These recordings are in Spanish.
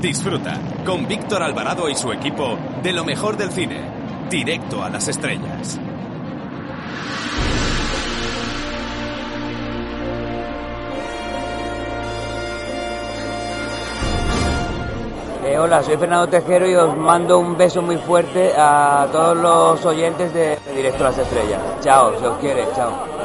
Disfruta con Víctor Alvarado y su equipo de lo mejor del cine, directo a las estrellas. Eh, hola, soy Fernando Tejero y os mando un beso muy fuerte a todos los oyentes de Directo a las Estrellas. Chao, se os quiere, chao.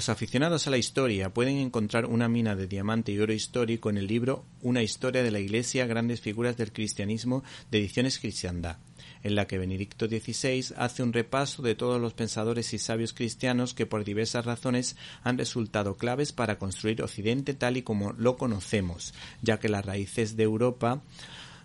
Los aficionados a la historia pueden encontrar una mina de diamante y oro histórico en el libro Una historia de la Iglesia, grandes figuras del cristianismo de Ediciones Cristiandad, en la que Benedicto XVI hace un repaso de todos los pensadores y sabios cristianos que por diversas razones han resultado claves para construir Occidente tal y como lo conocemos, ya que las raíces de Europa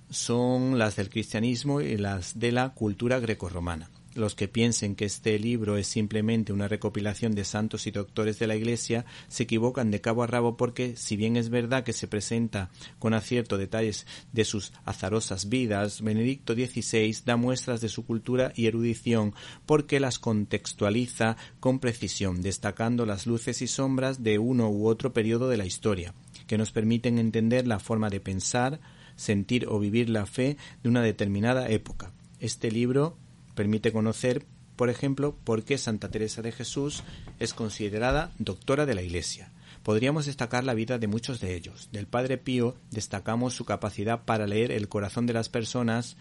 son las del cristianismo y las de la cultura grecorromana. Los que piensen que este libro es simplemente una recopilación de santos y doctores de la Iglesia se equivocan de cabo a rabo porque, si bien es verdad que se presenta con acierto detalles de sus azarosas vidas, Benedicto XVI da muestras de su cultura y erudición porque las contextualiza con precisión, destacando las luces y sombras de uno u otro periodo de la historia, que nos permiten entender la forma de pensar, sentir o vivir la fe de una determinada época. Este libro permite conocer, por ejemplo, por qué Santa Teresa de Jesús es considerada doctora de la Iglesia. Podríamos destacar la vida de muchos de ellos. Del Padre Pío destacamos su capacidad para leer el corazón de las personas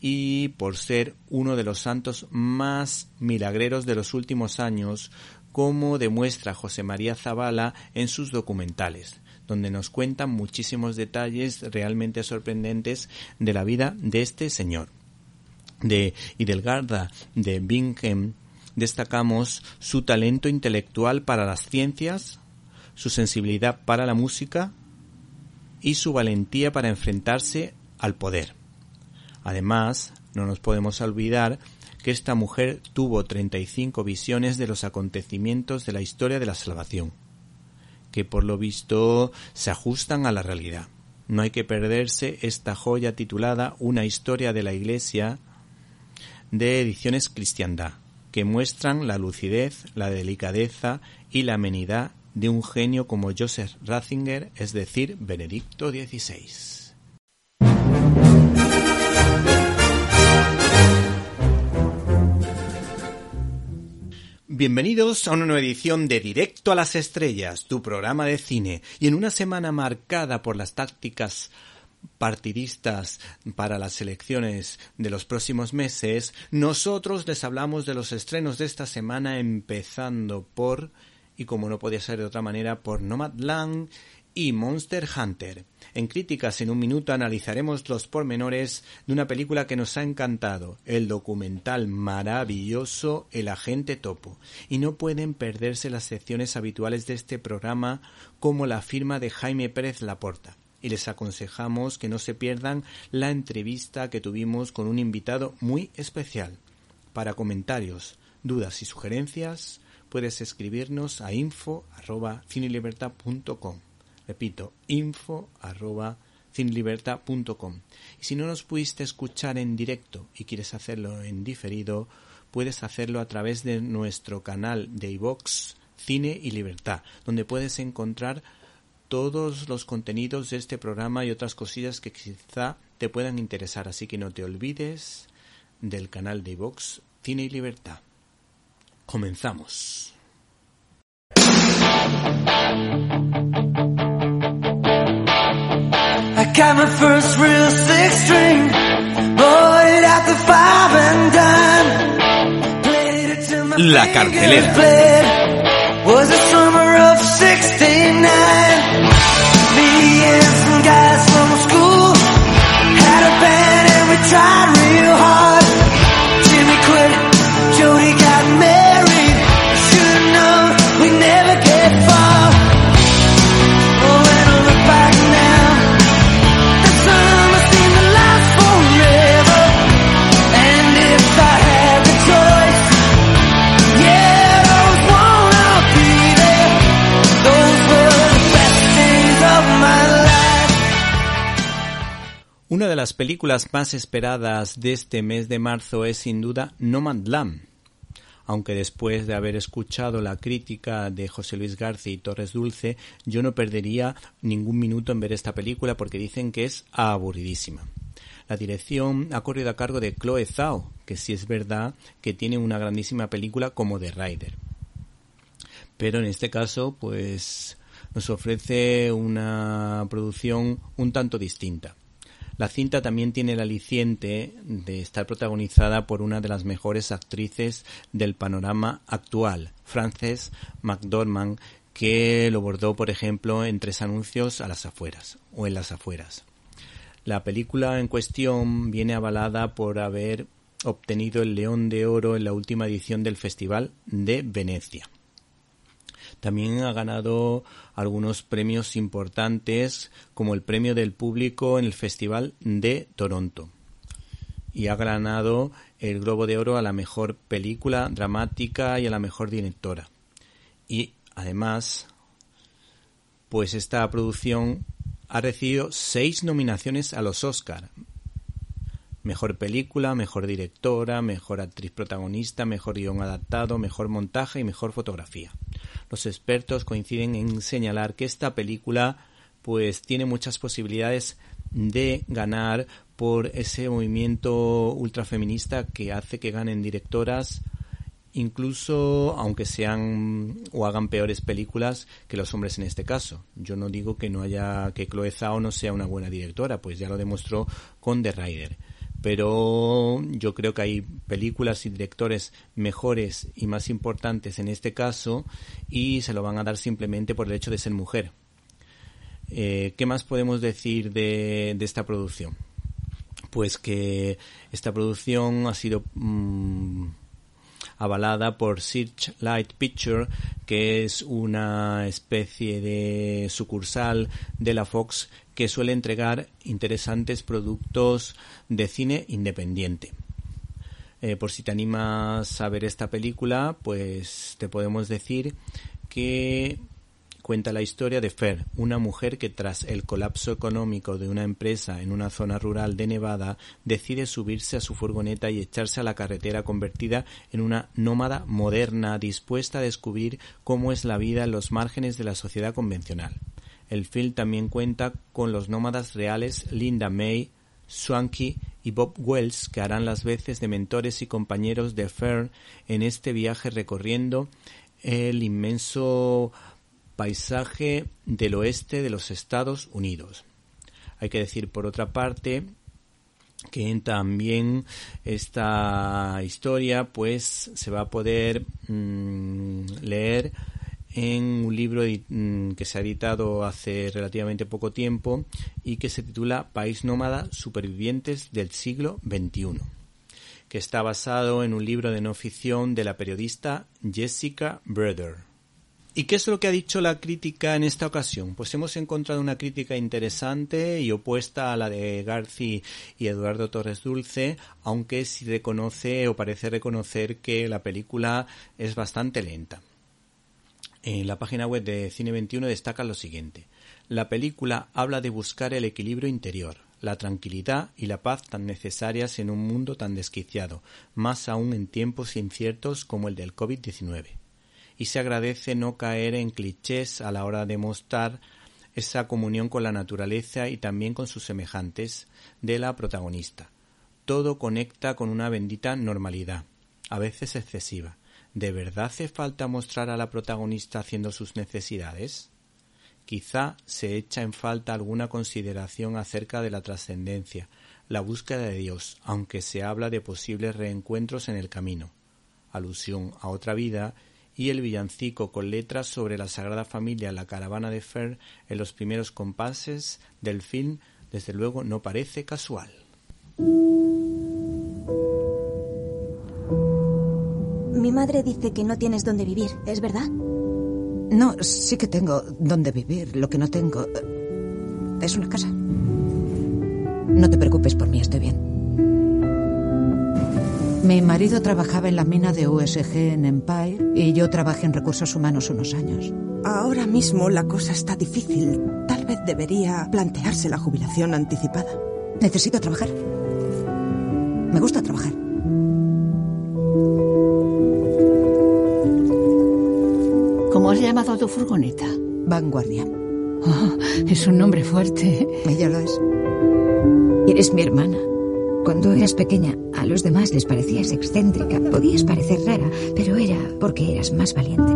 y por ser uno de los santos más milagreros de los últimos años, como demuestra José María Zavala en sus documentales, donde nos cuentan muchísimos detalles realmente sorprendentes de la vida de este señor de Idelgarda de Bingham destacamos su talento intelectual para las ciencias, su sensibilidad para la música y su valentía para enfrentarse al poder. Además, no nos podemos olvidar que esta mujer tuvo 35 visiones de los acontecimientos de la historia de la salvación, que por lo visto se ajustan a la realidad. No hay que perderse esta joya titulada Una historia de la Iglesia de Ediciones Cristiandad, que muestran la lucidez, la delicadeza y la amenidad de un genio como Joseph Ratzinger, es decir, Benedicto XVI. Bienvenidos a una nueva edición de Directo a las Estrellas, tu programa de cine, y en una semana marcada por las tácticas partidistas para las elecciones de los próximos meses, nosotros les hablamos de los estrenos de esta semana, empezando por, y como no podía ser de otra manera, por Nomadland y Monster Hunter. En Críticas en un minuto analizaremos los pormenores de una película que nos ha encantado, el documental maravilloso El agente topo. Y no pueden perderse las secciones habituales de este programa como la firma de Jaime Pérez Laporta y les aconsejamos que no se pierdan la entrevista que tuvimos con un invitado muy especial. Para comentarios, dudas y sugerencias, puedes escribirnos a info arroba Repito, info arroba Y si no nos pudiste escuchar en directo y quieres hacerlo en diferido, puedes hacerlo a través de nuestro canal de iVox Cine y Libertad, donde puedes encontrar todos los contenidos de este programa y otras cosillas que quizá te puedan interesar. Así que no te olvides del canal de Vox Cine y Libertad. Comenzamos. La cartelera. tried real hard. Las películas más esperadas de este mes de marzo es sin duda Nomadland, aunque después de haber escuchado la crítica de José Luis García y Torres Dulce, yo no perdería ningún minuto en ver esta película porque dicen que es aburridísima. La dirección ha corrido a cargo de Chloe Zhao, que sí es verdad que tiene una grandísima película como The Rider. Pero en este caso, pues nos ofrece una producción un tanto distinta. La cinta también tiene el aliciente de estar protagonizada por una de las mejores actrices del panorama actual, Frances McDormand, que lo bordó, por ejemplo, en tres anuncios a las afueras o en las afueras. La película en cuestión viene avalada por haber obtenido el León de Oro en la última edición del Festival de Venecia. También ha ganado algunos premios importantes como el premio del público en el Festival de Toronto. Y ha ganado el Globo de Oro a la mejor película dramática y a la mejor directora. Y además, pues esta producción ha recibido seis nominaciones a los Oscar. Mejor película, mejor directora, mejor actriz protagonista, mejor guion adaptado, mejor montaje y mejor fotografía. Los expertos coinciden en señalar que esta película pues tiene muchas posibilidades de ganar por ese movimiento ultrafeminista que hace que ganen directoras incluso aunque sean o hagan peores películas que los hombres en este caso. Yo no digo que no haya que Chloe Zhao no sea una buena directora, pues ya lo demostró con The Rider. Pero yo creo que hay películas y directores mejores y más importantes en este caso y se lo van a dar simplemente por el hecho de ser mujer. Eh, ¿Qué más podemos decir de, esta producción? Pues que esta producción ha sido mm, avalada por Searchlight Picture, que es una especie de sucursal de la Fox que suele entregar interesantes productos de cine independiente. Eh, por si te animas a ver esta película, pues te podemos decir que cuenta la historia de Fer, una mujer que tras el colapso económico de una empresa en una zona rural de Nevada decide subirse a su furgoneta y echarse a la carretera convertida en una nómada moderna dispuesta a descubrir cómo es la vida en los márgenes de la sociedad convencional. El film también cuenta con los nómadas reales Linda May, Swanky y Bob Wells, que harán las veces de mentores y compañeros de Fer en este viaje recorriendo el inmenso paisaje del oeste de los Estados Unidos. Hay que decir, por otra parte, que también esta historia pues se va a poder mm, leer en un libro mm, que se ha editado hace relativamente poco tiempo y que se titula País Nómada Supervivientes del siglo XXI, que está basado en un libro de no ficción de la periodista Jessica Brother. ¿Y qué es lo que ha dicho la crítica en esta ocasión? Pues hemos encontrado una crítica interesante y opuesta a la de Garci y Eduardo Torres Dulce, aunque sí reconoce o parece reconocer que la película es bastante lenta. En la página web de Cine 21 destaca lo siguiente. La película habla de buscar el equilibrio interior, la tranquilidad y la paz tan necesarias en un mundo tan desquiciado, más aún en tiempos inciertos como el del COVID-19 y se agradece no caer en clichés a la hora de mostrar esa comunión con la naturaleza y también con sus semejantes de la protagonista. Todo conecta con una bendita normalidad, a veces excesiva. ¿De verdad hace falta mostrar a la protagonista haciendo sus necesidades? Quizá se echa en falta alguna consideración acerca de la trascendencia, la búsqueda de Dios, aunque se habla de posibles reencuentros en el camino, alusión a otra vida y el villancico con letras sobre la Sagrada Familia La Caravana de Fer en los primeros compases del film, desde luego no parece casual. Mi madre dice que no tienes dónde vivir, ¿es verdad? No, sí que tengo dónde vivir. Lo que no tengo eh, es una casa. No te preocupes por mí, estoy bien. Mi marido trabajaba en la mina de USG en Empire y yo trabajé en recursos humanos unos años. Ahora mismo la cosa está difícil. Tal vez debería plantearse la jubilación anticipada. Necesito trabajar. Me gusta trabajar. ¿Cómo has llamado a tu furgoneta? Vanguardia. Oh, es un nombre fuerte. Ella lo es. Eres mi hermana. Cuando eras pequeña, a los demás les parecías excéntrica. Podías parecer rara, pero era porque eras más valiente.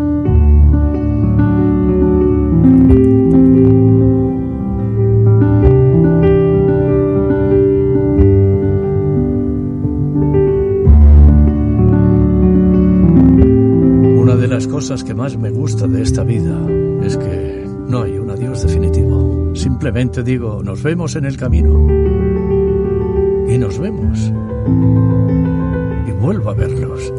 Una de las cosas que más me gusta de esta vida es que no hay un adiós definitivo. Simplemente digo, nos vemos en el camino. Y nos vemos. Y vuelvo a verlos.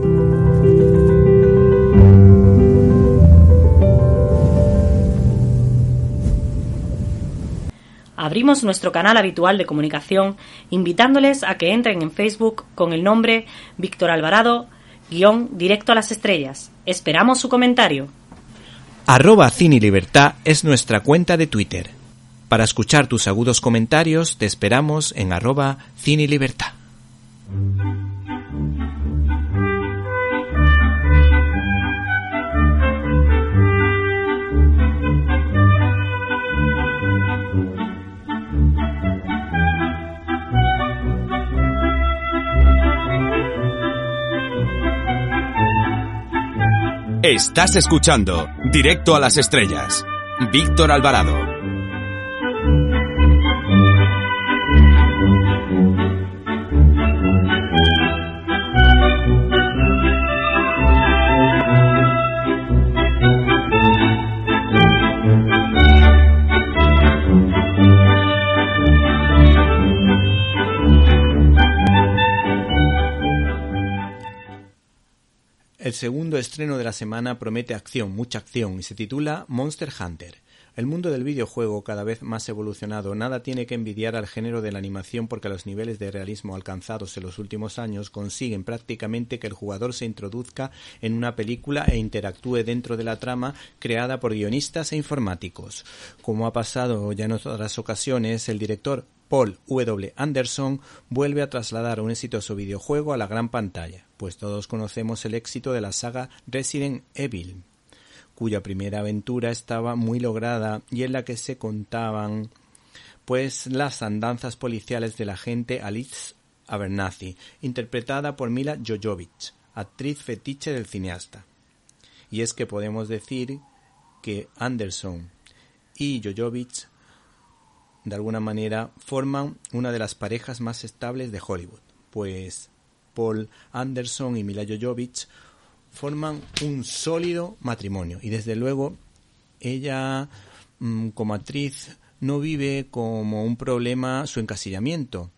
Abrimos nuestro canal habitual de comunicación invitándoles a que entren en Facebook con el nombre Víctor Alvarado, guion directo a las estrellas. Esperamos su comentario. Arroba Cine Libertad es nuestra cuenta de Twitter. Para escuchar tus agudos comentarios te esperamos en arroba Cine Libertad. Estás escuchando Directo a las Estrellas. Víctor Alvarado. El segundo estreno de la semana promete acción, mucha acción, y se titula Monster Hunter. El mundo del videojuego, cada vez más evolucionado, nada tiene que envidiar al género de la animación porque los niveles de realismo alcanzados en los últimos años consiguen prácticamente que el jugador se introduzca en una película e interactúe dentro de la trama creada por guionistas e informáticos. Como ha pasado ya en otras ocasiones, el director Paul W. Anderson vuelve a trasladar un exitoso videojuego a la gran pantalla, pues todos conocemos el éxito de la saga Resident Evil, cuya primera aventura estaba muy lograda y en la que se contaban pues las andanzas policiales de la agente Alice Abernathy, interpretada por Mila Jovovich, actriz fetiche del cineasta. Y es que podemos decir que Anderson y Jovovich de alguna manera forman una de las parejas más estables de Hollywood, pues Paul Anderson y Mila Jovovich forman un sólido matrimonio y desde luego ella mm, como actriz no vive como un problema su encasillamiento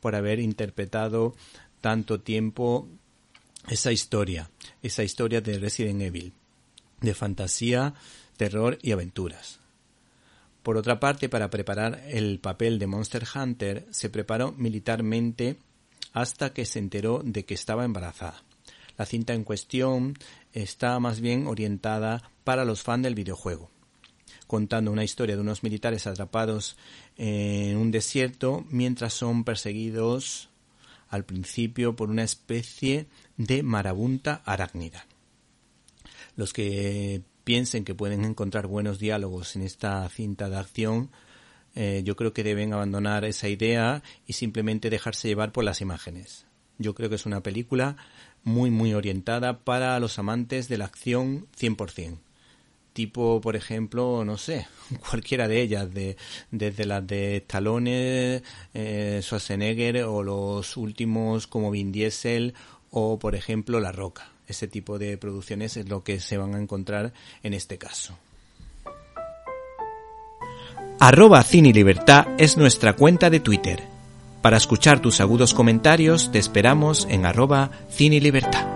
por haber interpretado tanto tiempo esa historia, esa historia de Resident Evil, de fantasía, terror y aventuras. Por otra parte, para preparar el papel de Monster Hunter, se preparó militarmente hasta que se enteró de que estaba embarazada. La cinta en cuestión está más bien orientada para los fans del videojuego, contando una historia de unos militares atrapados en un desierto mientras son perseguidos al principio por una especie de marabunta arácnida. Los que piensen que pueden encontrar buenos diálogos en esta cinta de acción, eh, yo creo que deben abandonar esa idea y simplemente dejarse llevar por las imágenes. Yo creo que es una película muy muy orientada para los amantes de la acción 100%. Tipo, por ejemplo, no sé, cualquiera de ellas, de, desde las de Stallone, eh, Schwarzenegger o los últimos como Vin Diesel o, por ejemplo, La Roca. Ese tipo de producciones es lo que se van a encontrar en este caso. Arroba Cine Libertad es nuestra cuenta de Twitter. Para escuchar tus agudos comentarios te esperamos en arroba Cine Libertad.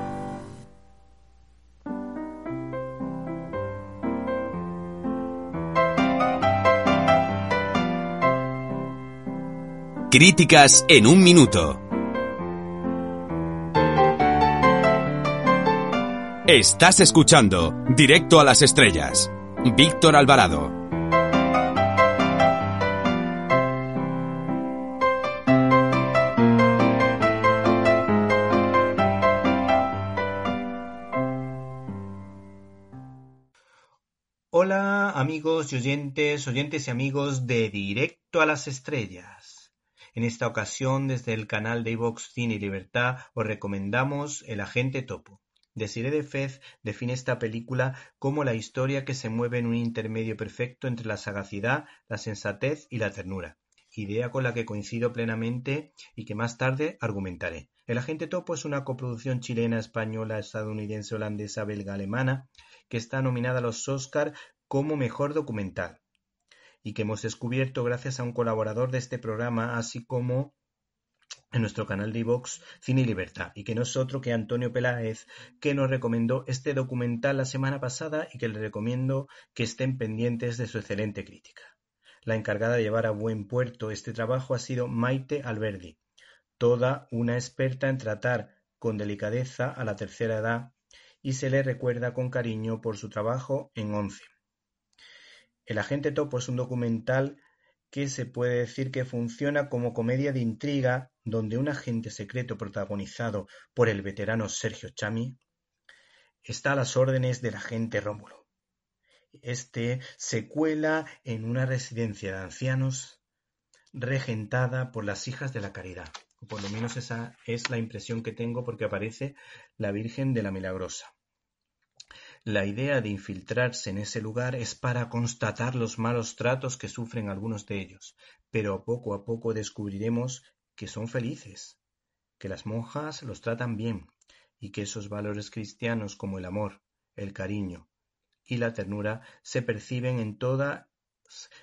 Críticas en un minuto. Estás escuchando Directo a las Estrellas. Víctor Alvarado. Amigos y oyentes, oyentes y amigos de Directo a las Estrellas. En esta ocasión, desde el canal de iVox Cine y Libertad, os recomendamos El Agente Topo. Desiree de Fez define esta película como la historia que se mueve en un intermedio perfecto entre la sagacidad, la sensatez y la ternura, idea con la que coincido plenamente y que más tarde argumentaré. El Agente Topo es una coproducción chilena, española, estadounidense, holandesa, belga, alemana, que está nominada a los Oscar como Mejor Documental y que hemos descubierto gracias a un colaborador de este programa, así como en nuestro canal de iVox Cine y Libertad, y que no es otro que Antonio Peláez, que nos recomendó este documental la semana pasada y que le recomiendo que estén pendientes de su excelente crítica. La encargada de llevar a buen puerto este trabajo ha sido Maite Alberdi, toda una experta en tratar con delicadeza a la tercera edad y se le recuerda con cariño por su trabajo en Once. El agente Topo es un documental que se puede decir que funciona como comedia de intriga donde un agente secreto protagonizado por el veterano Sergio Chami está a las órdenes del agente Rómulo. Este se cuela en una residencia de ancianos regentada por las hijas de la caridad. Por lo menos esa es la impresión que tengo porque aparece la Virgen de la Milagrosa. La idea de infiltrarse en ese lugar es para constatar los malos tratos que sufren algunos de ellos, pero poco a poco descubriremos que son felices, que las monjas los tratan bien y que esos valores cristianos como el amor, el cariño y la ternura se perciben en todas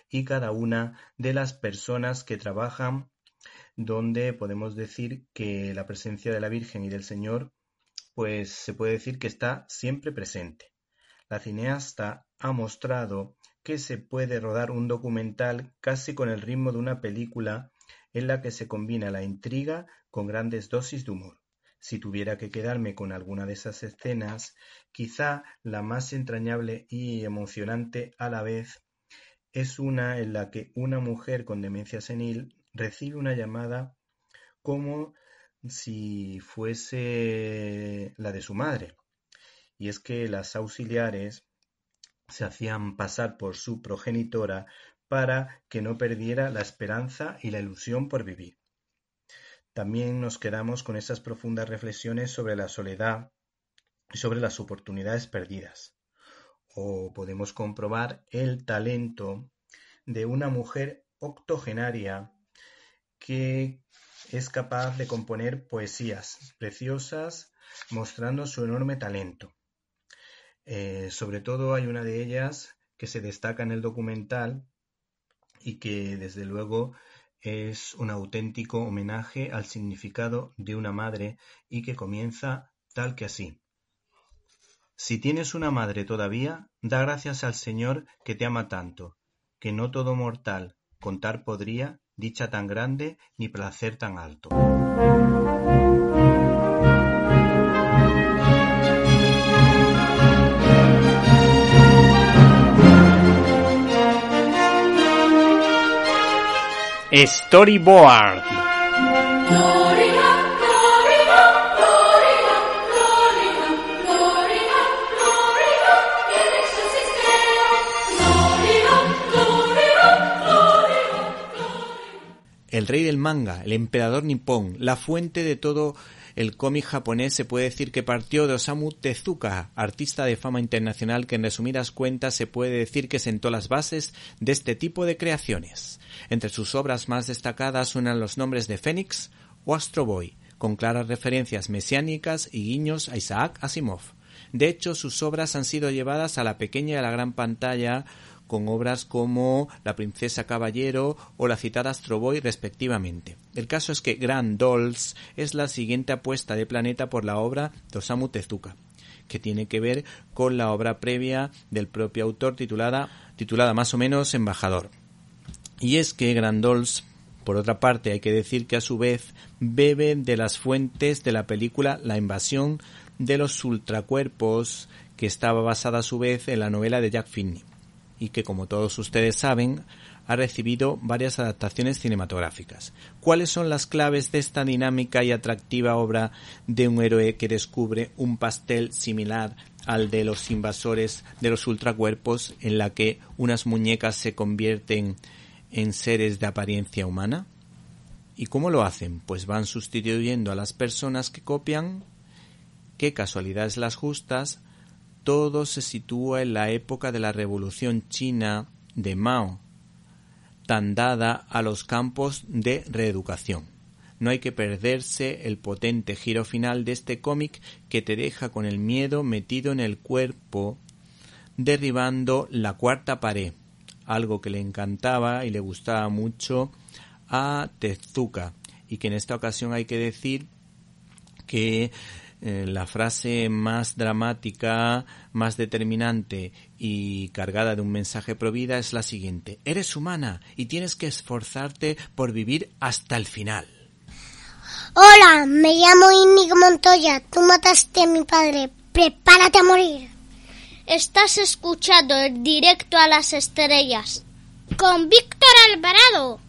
y cada una de las personas que trabajan donde podemos decir que la presencia de la Virgen y del Señor pues se puede decir que está siempre presente. La cineasta ha mostrado que se puede rodar un documental casi con el ritmo de una película en la que se combina la intriga con grandes dosis de humor. Si tuviera que quedarme con alguna de esas escenas, quizá la más entrañable y emocionante a la vez es una en la que una mujer con demencia senil recibe una llamada como si fuese la de su madre y es que las auxiliares se hacían pasar por su progenitora para que no perdiera la esperanza y la ilusión por vivir. También nos quedamos con esas profundas reflexiones sobre la soledad y sobre las oportunidades perdidas. O podemos comprobar el talento de una mujer octogenaria que es capaz de componer poesías preciosas mostrando su enorme talento. Eh, sobre todo hay una de ellas que se destaca en el documental y que desde luego es un auténtico homenaje al significado de una madre y que comienza tal que así. Si tienes una madre todavía, da gracias al Señor que te ama tanto, que no todo mortal contar podría dicha tan grande ni placer tan alto. Storyboard. El rey del manga, el emperador nipón, la fuente de todo el cómic japonés se puede decir que partió de Osamu Tezuka, artista de fama internacional que en resumidas cuentas se puede decir que sentó las bases de este tipo de creaciones. Entre sus obras más destacadas suenan los nombres de Fénix o Astro Boy, con claras referencias mesiánicas y guiños a Isaac Asimov. De hecho, sus obras han sido llevadas a la pequeña y a la gran pantalla con obras como La princesa caballero o la citada Astro Boy respectivamente. El caso es que Grand Dolls es la siguiente apuesta de Planeta por la obra de Osamu Tezuka que tiene que ver con la obra previa del propio autor titulada, titulada más o menos Embajador. Y es que Grand Dolls por otra parte, hay que decir que a su vez bebe de las fuentes de la película La invasión de los ultracuerpos, que estaba basada a su vez en la novela de Jack Finney y que, como todos ustedes saben, ha recibido varias adaptaciones cinematográficas. ¿Cuáles son las claves de esta dinámica y atractiva obra de un héroe que descubre un pastel similar al de los invasores de los ultracuerpos en la que unas muñecas se convierten en seres de apariencia humana? ¿Y cómo lo hacen? Pues van sustituyendo a las personas que copian, qué casualidades las justas, todo se sitúa en la época de la Revolución China de Mao, tan dada a los campos de reeducación. No hay que perderse el potente giro final de este cómic que te deja con el miedo metido en el cuerpo, derribando la cuarta pared, algo que le encantaba y le gustaba mucho a Tezuka, y que en esta ocasión hay que decir que eh, la frase más dramática, más determinante y cargada de un mensaje pro vida es la siguiente. Eres humana y tienes que esforzarte por vivir hasta el final. Hola, me llamo Inigo Montoya. Tú mataste a mi padre. Prepárate a morir. Estás escuchando el directo a las estrellas con Víctor Alvarado.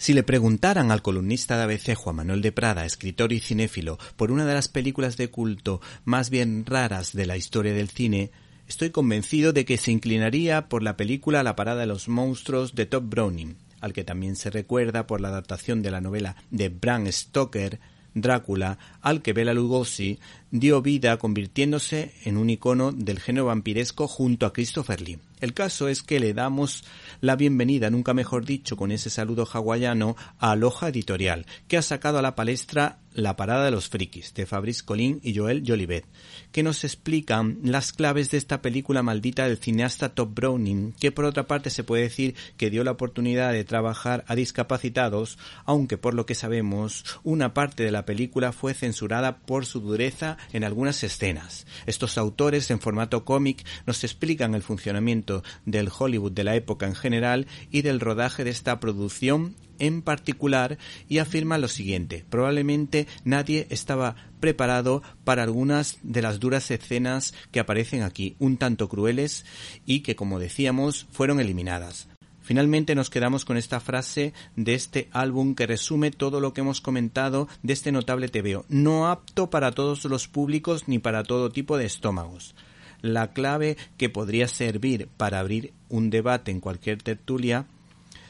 Si le preguntaran al columnista de ABC Juan Manuel de Prada, escritor y cinéfilo, por una de las películas de culto más bien raras de la historia del cine, estoy convencido de que se inclinaría por la película La parada de los monstruos de Top Browning, al que también se recuerda por la adaptación de la novela de Bram Stoker, Drácula, al que Bela Lugosi dio vida convirtiéndose en un icono del género vampiresco junto a Christopher Lee. El caso es que le damos la bienvenida, nunca mejor dicho, con ese saludo hawaiano a Aloha Editorial, que ha sacado a la palestra La parada de los frikis, de Fabrice Colin y Joel Jolivet, que nos explican las claves de esta película maldita del cineasta Top Browning, que por otra parte se puede decir que dio la oportunidad de trabajar a discapacitados, aunque por lo que sabemos, una parte de la película fue censurada por su dureza en algunas escenas. Estos autores en formato cómic nos explican el funcionamiento del Hollywood de la época en general y del rodaje de esta producción en particular y afirman lo siguiente probablemente nadie estaba preparado para algunas de las duras escenas que aparecen aquí, un tanto crueles y que como decíamos fueron eliminadas. Finalmente nos quedamos con esta frase de este álbum que resume todo lo que hemos comentado de este notable TVO. No apto para todos los públicos ni para todo tipo de estómagos. La clave que podría servir para abrir un debate en cualquier tertulia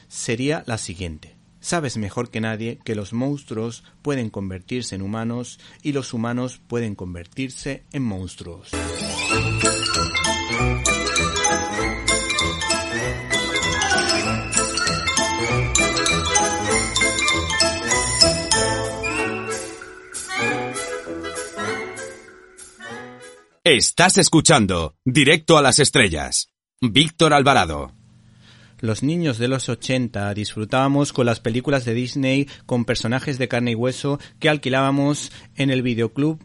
sería la siguiente. Sabes mejor que nadie que los monstruos pueden convertirse en humanos y los humanos pueden convertirse en monstruos. Estás escuchando Directo a las Estrellas. Víctor Alvarado. Los niños de los 80 disfrutábamos con las películas de Disney con personajes de carne y hueso que alquilábamos en el videoclub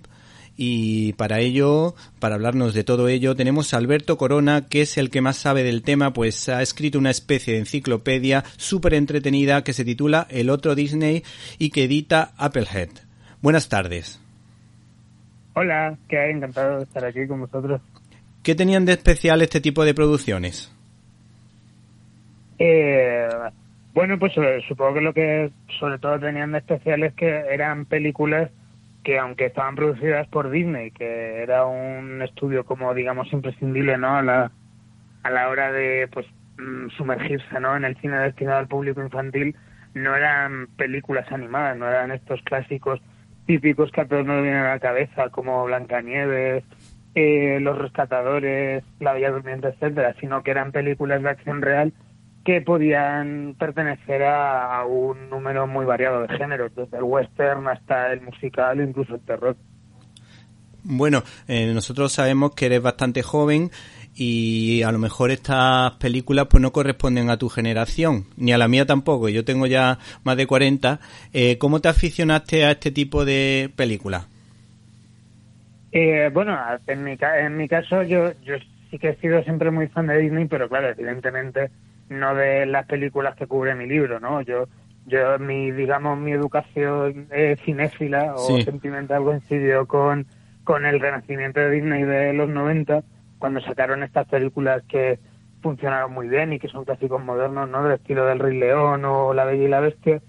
y para ello, para hablarnos de todo ello, tenemos a Alberto Corona, que es el que más sabe del tema, pues ha escrito una especie de enciclopedia súper entretenida que se titula El otro Disney y que edita Applehead. Buenas tardes. Hola, que hay encantado de estar aquí con vosotros. ¿Qué tenían de especial este tipo de producciones? Eh, bueno, pues eh, supongo que lo que sobre todo tenían de especial es que eran películas que aunque estaban producidas por Disney, que era un estudio como digamos imprescindible, ¿no? A la, a la hora de pues mm, sumergirse, ¿no? En el cine destinado al público infantil, no eran películas animadas, no eran estos clásicos típicos que a todos nos vienen a la cabeza, como Blancanieves, eh, Los Rescatadores, La Bella Durmiente, etcétera, sino que eran películas de acción real que podían pertenecer a, un número muy variado de géneros, desde el western hasta el musical incluso el terror. Bueno, eh, nosotros sabemos que eres bastante joven y a lo mejor estas películas pues no corresponden a tu generación, ni a la mía tampoco, yo tengo ya más de 40. Eh, ¿Cómo te aficionaste a este tipo de películas? Eh, bueno, en mi, en mi caso yo, yo sí que he sido siempre muy fan de Disney, pero claro, evidentemente no de las películas que cubre mi libro, ¿no? Yo, yo mi, digamos, mi educación cinéfila o sentimental coincidió con, con el renacimiento de Disney de los 90 cuando sacaron estas películas que funcionaron muy bien y que son clásicos modernos, ¿no? Del estilo del Rey León o La Bella y la Bestia.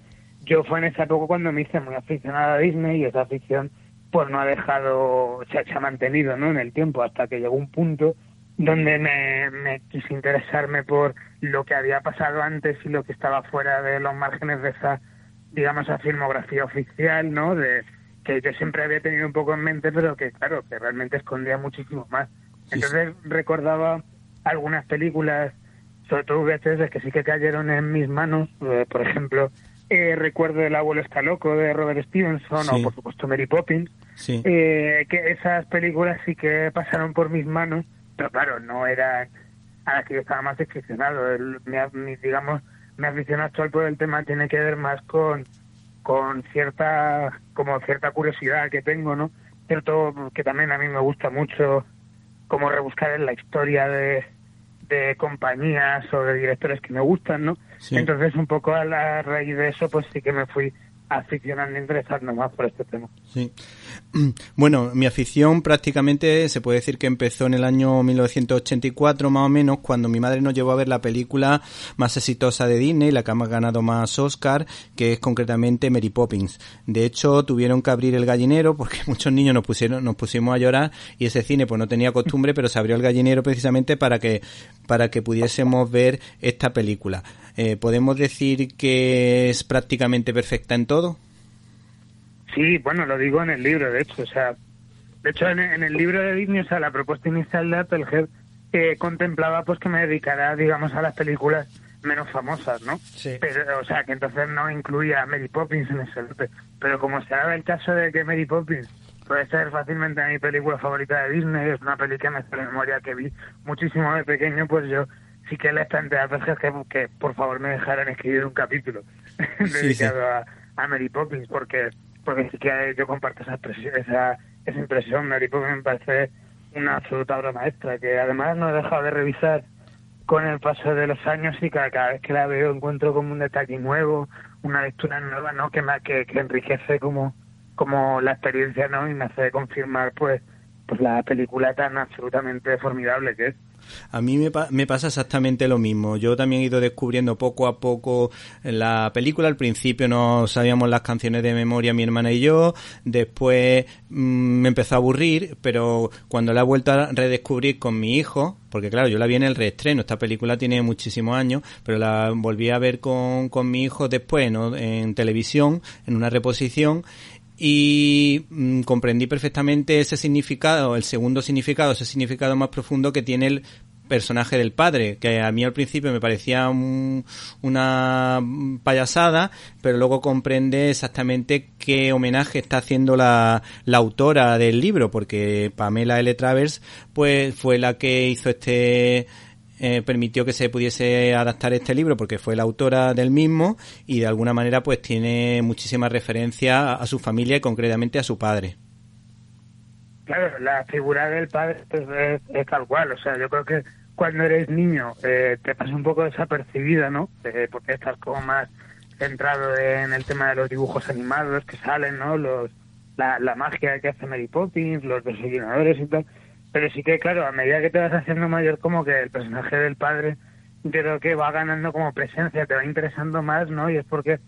Yo fue en esa época cuando me hice muy aficionada a Disney y esa afición pues no ha dejado, se, se ha mantenido ¿no? en el tiempo hasta que llegó un punto donde me, me quise interesarme por lo que había pasado antes y lo que estaba fuera de los márgenes de esa, digamos, esa filmografía oficial, ¿no? De, que yo siempre había tenido un poco en mente, pero que, claro, que realmente escondía muchísimo más. Entonces recordaba algunas películas, sobre todo VHS, que sí que cayeron en mis manos, eh, por ejemplo, eh, recuerdo El abuelo está loco de Robert Stevenson, Sí. o por supuesto Mary Poppins, eh, que esas películas sí que pasaron por mis manos, pero claro, no eran a las que yo estaba más aficionado. El- mi, mi, digamos, mi afición actual por el tema tiene que ver más con, con cierta, como cierta curiosidad que tengo, ¿no? Cierto que también a mí me gusta mucho como rebuscar en la historia de, de compañías o de directores que me gustan, ¿no? Sí. Entonces un poco a la raíz de eso pues sí que me fui aficionando e interesando más por este tema. Sí. Bueno, mi afición prácticamente se puede decir que empezó en el año 1984 más o menos cuando mi madre nos llevó a ver la película más exitosa de Disney, la que ha ganado más Oscar, que es concretamente Mary Poppins. De hecho, tuvieron que abrir el gallinero porque muchos niños nos pusieron nos pusimos a llorar y ese cine pues no tenía costumbre, pero se abrió el gallinero precisamente para que para que pudiésemos ver esta película. Eh, podemos decir que es prácticamente perfecta en todo. Sí, bueno, lo digo en el libro, de hecho, o sea, de hecho en, en el libro de Disney, o sea, la propuesta inicial de Applehead eh, contemplaba pues que me dedicara, digamos, a las películas menos famosas, ¿no? Sí. Pero, o sea, que entonces no incluía a Mary Poppins en ese lote. Pero como se daba el caso de que Mary Poppins puede ser fácilmente mi película favorita de Disney, es una peli que me memoria que vi muchísimo de pequeño, pues yo sí que planteé a Applehead que, que por favor me dejaran escribir un capítulo dedicado a, a Mary Poppins, porque porque sí que yo comparto esa, esa, esa impresión. Mary Poppins me parece una absoluta obra maestra, que además no he dejado de revisar con el paso de los años y cada, cada vez que la veo encuentro como un detalle nuevo, una lectura nueva, ¿no? Que, me, que, que enriquece como, como la experiencia, ¿no? Y me hace confirmar, pues, pues la película tan absolutamente formidable que es. A mí me, pa- me pasa exactamente lo mismo. Yo también he ido descubriendo poco a poco la película. Al principio no sabíamos las canciones de memoria mi hermana y yo. Después mm, me empezó a aburrir, pero cuando la he vuelto a redescubrir con mi hijo, porque claro, yo la vi en el reestreno, esta película tiene muchísimos años, pero la volví a ver con, con mi hijo después, ¿no? En televisión, en una reposición, y mm, comprendí perfectamente ese significado, el segundo significado, ese significado más profundo que tiene el personaje del padre, que a mí al principio me parecía un- una payasada, pero luego comprende exactamente qué homenaje está haciendo la, la autora del libro, porque Pamela L. Travers pues fue la que hizo este eh, permitió que se pudiese adaptar este libro porque fue la autora del mismo y de alguna manera pues tiene muchísima referencia a, su familia y concretamente a su padre. Claro, la figura del padre es, es tal cual. O sea, yo creo que cuando eres niño eh, te pasa un poco desapercibida, ¿no? Eh, porque estás como más centrado en el tema de los dibujos animados que salen, ¿no? Los, la, la magia que hace Mary Poppins, los desayunadores y tal. Pero sí que, claro, a medida que te vas haciendo mayor, como que el personaje del padre, yo creo que va ganando como presencia, te va interesando más, ¿no? Y es porque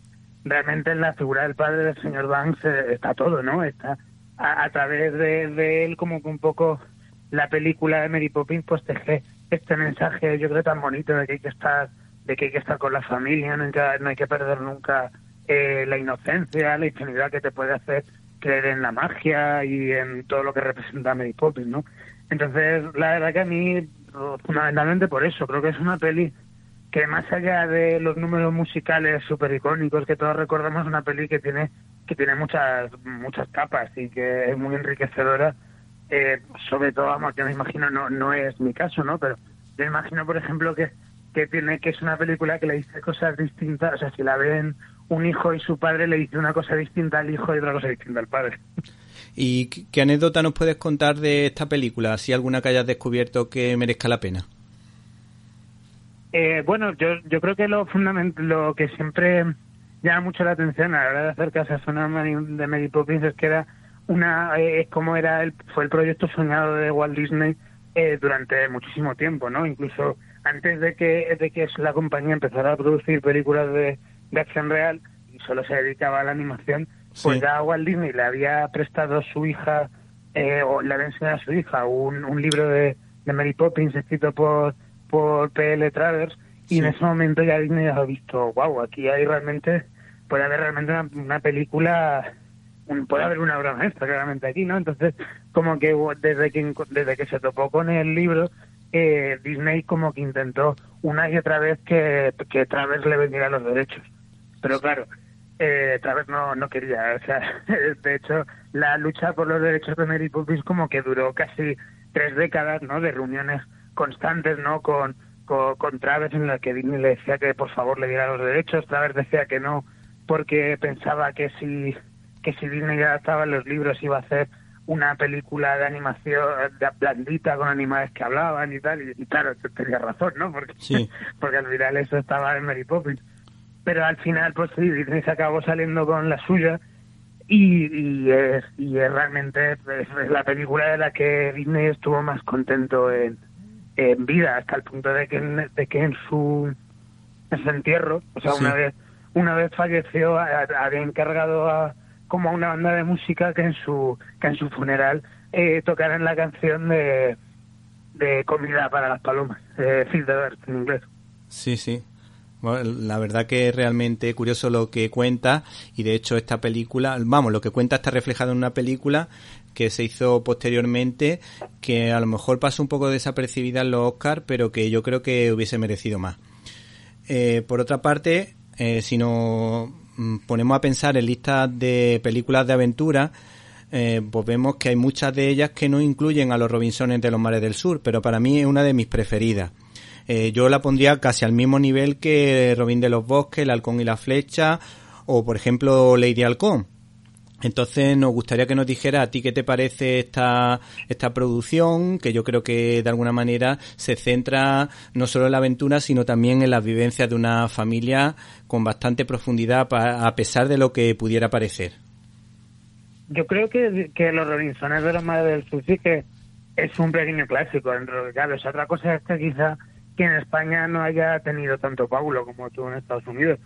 realmente en la figura del padre del señor Banks eh, está todo, ¿no? Está a, través de, de él como que un poco la película de Mary Poppins pues teje este mensaje yo creo tan bonito de que hay que estar de que hay que estar con la familia no hay que, no hay que perder nunca eh, la inocencia la ingenuidad que te puede hacer creer en la magia y en todo lo que representa Mary Poppins no entonces la verdad que a mí fundamentalmente por eso creo que es una peli que más allá de los números musicales súper icónicos que todos recordamos, es una peli que tiene que tiene muchas muchas capas y que es muy enriquecedora. Eh, sobre todo, vamos, yo me imagino, no no es mi caso, ¿no? Pero yo imagino, por ejemplo, que, que tiene que es una película que le dice cosas distintas. O sea, si la ven un hijo y su padre, le dice una cosa distinta al hijo y otra cosa distinta al padre. ¿Y qué anécdota nos puedes contar de esta película? Si alguna que hayas descubierto que merezca la pena. Eh, bueno, yo, yo creo que lo lo que siempre llama mucho la atención a la hora de hacer Casa Sonora de Mary Poppins es que era una, eh, es como era el, fue el proyecto soñado de Walt Disney eh, durante muchísimo tiempo, ¿no? Incluso antes de que, de que la compañía empezara a producir películas de, de acción real y solo se dedicaba a la animación, pues ya Walt Disney le había prestado a su hija, eh, o le había enseñado a su hija un, un libro de, de Mary Poppins escrito por, por P.L. Travers, y en ese momento ya Disney ha visto, wow, aquí hay realmente, puede haber realmente una, una película, un- puede haber una obra maestra claramente aquí, ¿no? Entonces, como que desde que, desde que se topó con el libro, eh, Disney como que intentó una y otra vez que, que Travers le vendiera los derechos. Pero claro, eh, Travers no, no quería. O sea, de hecho, la lucha por los derechos de Mary Poppins como que duró casi tres décadas, ¿no? De reuniones constantes, ¿no? Con, con, con Travers en las que Disney le decía que por favor le diera los derechos. Travers decía que no porque pensaba que si, que si Disney adaptaba los libros iba a hacer una película de animación blandita con animales que hablaban y tal, y, y claro, tenía razón, ¿no? Porque, Sí. porque al final eso estaba en Mary Poppins. Pero al final, pues sí, Disney se acabó saliendo con la suya y, y, es, y es realmente es, es la película de la que Disney estuvo más contento en, en vida, hasta el punto de que, en- de que en su, en su entierro, o sea, Sí. una vez una vez falleció, había encargado a como a una banda de música que en su que en su funeral eh, tocaran la canción de, de comida para las palomas, eh, Feed the Birds en inglés. Sí, sí. Bueno, la verdad que es realmente curioso lo que cuenta y de hecho esta película, vamos, lo que cuenta está reflejado en una película que se hizo posteriormente que a lo mejor pasó un poco desapercibida en los Oscars, pero que yo creo que hubiese merecido más. Eh, por otra parte, eh, si nos mm, ponemos a pensar en listas de películas de aventura, eh, pues vemos que hay muchas de ellas que no incluyen a los Robinsones de los Mares del Sur, pero para mí es una de mis preferidas. Eh, yo la pondría casi al mismo nivel que Robin de los Bosques, El Halcón y la Flecha, o por ejemplo Lady Halcón. Entonces nos gustaría que nos dijera a ti qué te parece esta, esta producción, que yo creo que de alguna manera se centra no solo en la aventura, sino también en las vivencias de una familia con bastante profundidad a pesar de lo que pudiera parecer. Yo creo que, que los Robinsones de los Mares del Sur sí que es un pequeño clásico, en realidad. O sea, otra cosa es que quizá que en España no haya tenido tanto Paulo como tuvo en Estados Unidos.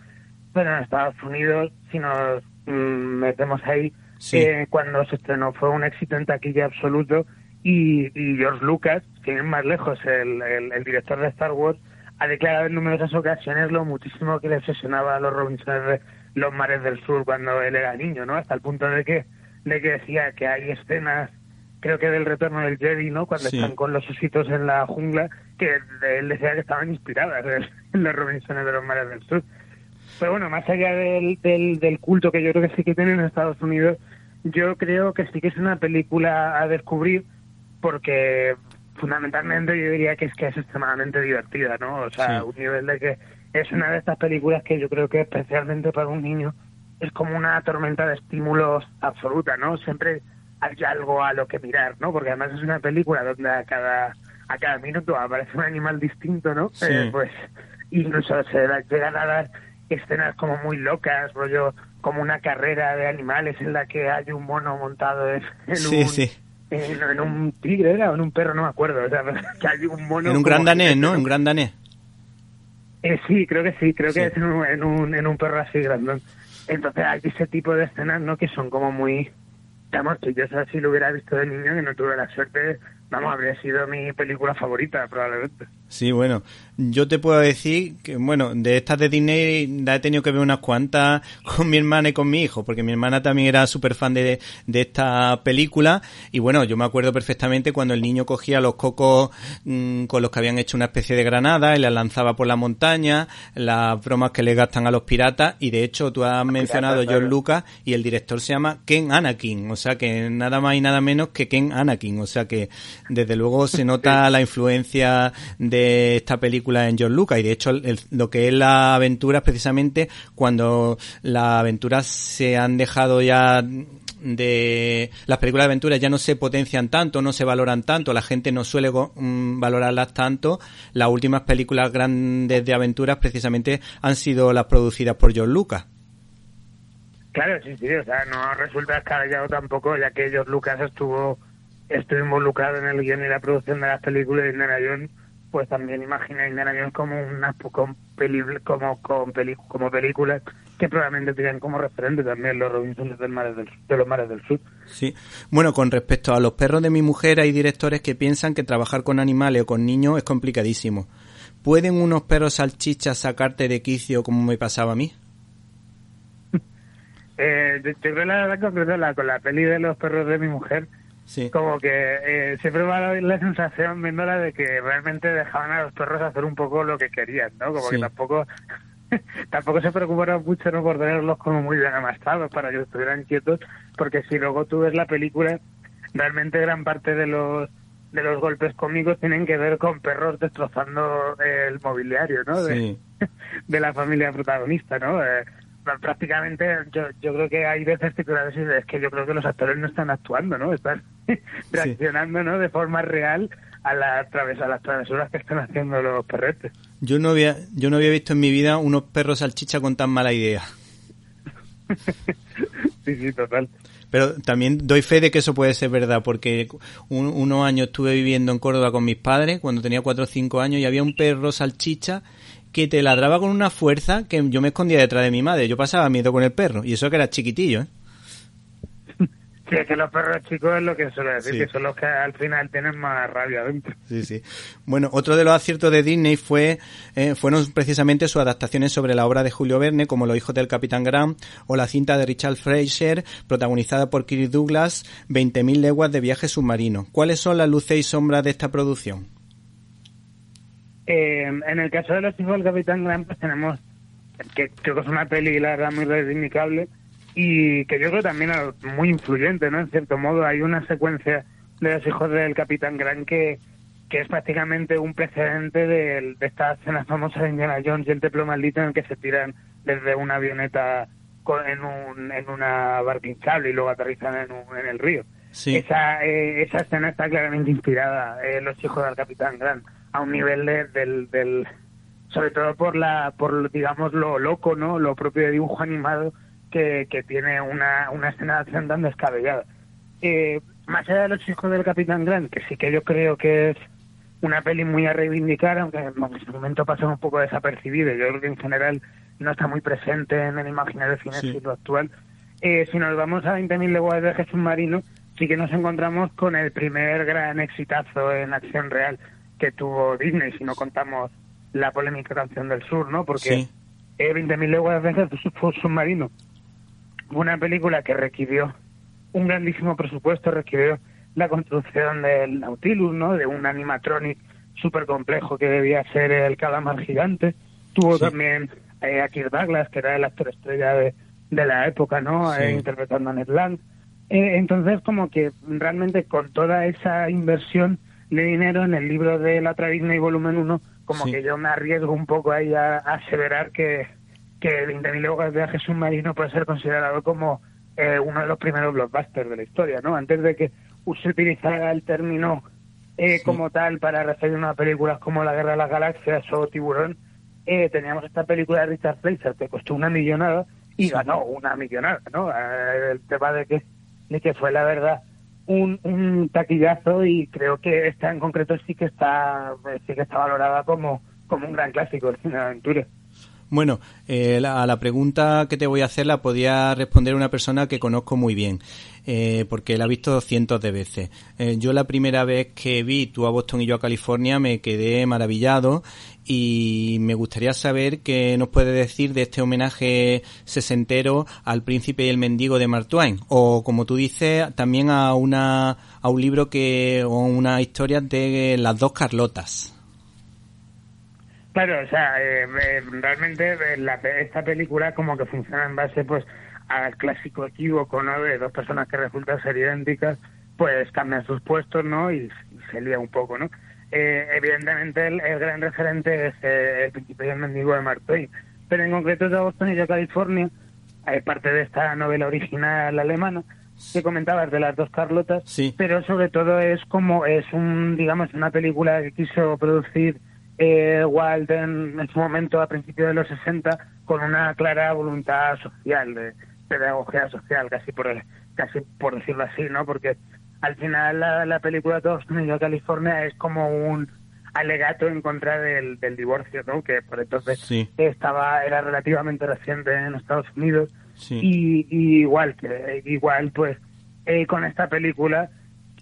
Pero en Estados Unidos, si nos mm, metemos ahí, Sí. eh, cuando se estrenó fue un éxito en taquilla absoluto y, y George Lucas, sin ir más lejos, el, el, el director de Star Wars, ha declarado en numerosas ocasiones lo muchísimo que le obsesionaba a los Robinsones de los mares del sur cuando él era niño, ¿no? Hasta el punto de que, de que decía que hay escenas, creo que del retorno del Jedi, ¿no? Cuando Sí. están con los ositos en la jungla, que él decía que estaban inspiradas en, los Robinsones de los mares del sur. Pero bueno, más allá del, del, del culto que yo creo que sí que tienen en Estados Unidos, yo creo que sí que es una película a descubrir porque fundamentalmente yo diría que es que es extremadamente divertida, ¿no? O sea, Sí. un nivel de que es una de estas películas que yo creo que especialmente para un niño es como una tormenta de estímulos absoluta, ¿no? Siempre hay algo a lo que mirar, ¿no? Porque además es una película donde a cada a cada minuto aparece un animal distinto, ¿no? Sí. Eh, pues incluso se llegan a dar escenas como muy locas, rollo como una carrera de animales en la que hay un mono montado en, en Sí, un sí. en, en un tigre era o en un perro, no me acuerdo, o sea, que hay un mono En un gran danés, ¿no? Un gran danés. eh, sí, creo que sí, creo Sí. que es en un, en, un, en un perro así grandón. Entonces hay ese tipo de escenas, ¿no? Que son como muy... Vamos, que yo si lo hubiera visto de niño, que no tuve la suerte, vamos, habría sido mi película favorita, probablemente. Sí, bueno, yo te puedo decir que, bueno, de estas de Disney la he tenido que ver unas cuantas con mi hermana y con mi hijo, porque mi hermana también era súper fan de, de esta película. Y bueno, yo me acuerdo perfectamente cuando el niño cogía los cocos mm, con los que habían hecho una especie de granada y las lanzaba por la montaña, las bromas que le gastan a los piratas. Y de hecho tú has mencionado. George Lucas y el director se llama Ken Anakin, o sea que nada más y nada menos que Ken Anakin, o sea que desde luego se nota la influencia de esta película en George Lucas y de hecho el- lo que es la aventura es precisamente cuando las aventuras se han dejado ya de las películas de aventuras ya no se potencian tanto, no se valoran tanto, la gente no suele mm, valorarlas tanto. Las últimas películas grandes de aventuras precisamente han sido las producidas por George Lucas. Claro, sí, sí, o sea, no resulta descabellado tampoco, ya que George Lucas estuvo, estuvo involucrado en el guion y la producción de las películas de Indiana Jones, pues también imagina Indiana Jones como una con peli, como con peli, como películas que probablemente tenían como referente también los Robinson del mar del, de los mares del sur. Sí. Bueno, con respecto a los perros de mi mujer, hay directores que piensan que trabajar con animales o con niños es complicadísimo. ¿Pueden unos perros salchichas sacarte de quicio como me pasaba a mí? eh, yo creo la verdad con la peli de los perros de mi mujer, Sí. como que eh, siempre me ha dado la sensación viéndola de que realmente dejaban a los perros hacer un poco lo que querían, ¿no? Como Sí. que tampoco tampoco se preocuparon mucho no por tenerlos como muy bien amastados para que estuvieran quietos, porque si luego tú ves la película, realmente gran parte de los de los golpes cómicos tienen que ver con perros destrozando el mobiliario, ¿no? De, de la familia protagonista, ¿no? Eh, prácticamente yo, yo creo que hay veces que dices, es que yo creo que los actores no están actuando, ¿no? Están reaccionando, ¿no? De forma real a, la, a las travesuras que están haciendo los perretes. Yo no había, yo no había visto en mi vida unos perros salchicha con tan mala idea. Sí, sí, total. Pero también doy fe de que eso puede ser verdad, porque un- unos años estuve viviendo en Córdoba con mis padres, cuando tenía 4 o 5 años, y había un perro salchicha que te ladraba con una fuerza que yo me escondía detrás de mi madre. Yo pasaba miedo con el perro, y eso que era chiquitillo, ¿eh? Sí, es que los perros chicos es lo que suele decir, Sí. que son los que al final tienen más rabia dentro. Sí, sí. Bueno, otro de los aciertos de Disney fue eh, fueron precisamente sus adaptaciones sobre la obra de Julio Verne, como Los hijos del Capitán Grant, o la cinta de Richard Fraser, protagonizada por Kirk Douglas, 20.000 leguas de viaje submarino. ¿Cuáles son las luces y sombras de esta producción? Eh, en el caso de los hijos del Capitán Grant, pues tenemos que creo que es una peli, la verdad, muy reivindicable y que yo creo también es muy influyente, ¿no? En cierto modo, hay una secuencia de los hijos del Capitán Grant que, que es prácticamente un precedente de, de esta escena famosa de Indiana Jones y el templo maldito en el que se tiran desde una avioneta con- en, un, en una barca hinchable y luego aterrizan en, un- en el río. Sí. Esa, eh, esa escena está claramente inspirada en Los hijos del Capitán Grant, a un nivel de- del, del, sobre todo por la, por digamos lo loco, ¿no? Lo propio de dibujo animado que, que tiene una, una escena de acción tan descabellada. Eh, más allá de Los hijos del Capitán Grant, que sí que yo creo que es una peli muy a reivindicar, aunque en su momento pasó un poco desapercibido. Yo creo que en general no está muy presente en el imaginario cinéfilo actual. Eh, si nos vamos a 20.000 leguas de viaje submarino, sí que nos encontramos con el primer gran exitazo en acción real que tuvo Disney, si no contamos la polémica canción del sur, ¿no? Porque Sí. eh, 20.000 leguas de viaje sub- submarino fue una película que requirió un grandísimo presupuesto, requirió la construcción del Nautilus, ¿no? De un animatronic súper complejo que debía ser el calamar gigante. Tuvo también eh, a Kirk Douglas, que era el actor estrella de, de la época, ¿no? Sí. Eh, interpretando a Ned Land. Eh, entonces, como que realmente con toda esa inversión de dinero en el libro de la otra Disney volumen 1, como Sí. que yo me arriesgo un poco ahí a, a aseverar que, que 20.000 leguas de viaje submarino puede ser considerado como eh, uno de los primeros blockbusters de la historia, ¿no? Antes de que se utilizara el término eh, como tal para referirnos a películas como La Guerra de las Galaxias o Tiburón, eh, teníamos esta película de Richard Fleischer que costó una millonada y ganó una millonada, ¿no? Eh, el tema de que, de que fue la verdad un, un taquillazo y creo que esta en concreto sí que está eh, sí que está valorada como, como un gran clásico de aventura. Bueno, eh, la- a la pregunta que te voy a hacer la podía responder una persona que conozco muy bien, eh, porque la ha visto cientos de veces. Eh, yo la primera vez que vi tú a Boston y yo a California me quedé maravillado y me gustaría saber qué nos puede decir de este homenaje sesentero al príncipe y el mendigo de Mark Twain, o como tú dices, también a una a un libro que o una historia de las dos Carlotas. Claro, o sea, eh, eh, realmente eh, la esta película como que funciona en base pues al clásico equívoco, ¿no? De dos personas que resultan ser idénticas, pues cambian sus puestos, ¿no? Y, y se lía un poco, ¿no? Eh, evidentemente el, el gran referente es eh, el príncipe y el mendigo de Mark Twain, pero en concreto de Boston y de California, hay parte de esta novela original alemana que comentabas de las dos Carlotas, Sí. pero sobre todo es como es un digamos una película que quiso producir eh, Walt en, en su momento a principios de los 60 con una clara voluntad social de pedagogía social casi por el- casi por decirlo así no porque al final la, la película Todos Unidos California es como un alegato en contra del, del divorcio, ¿no? Que por entonces Sí. estaba era relativamente reciente en Estados Unidos Sí. y, y igual que igual pues eh, con esta película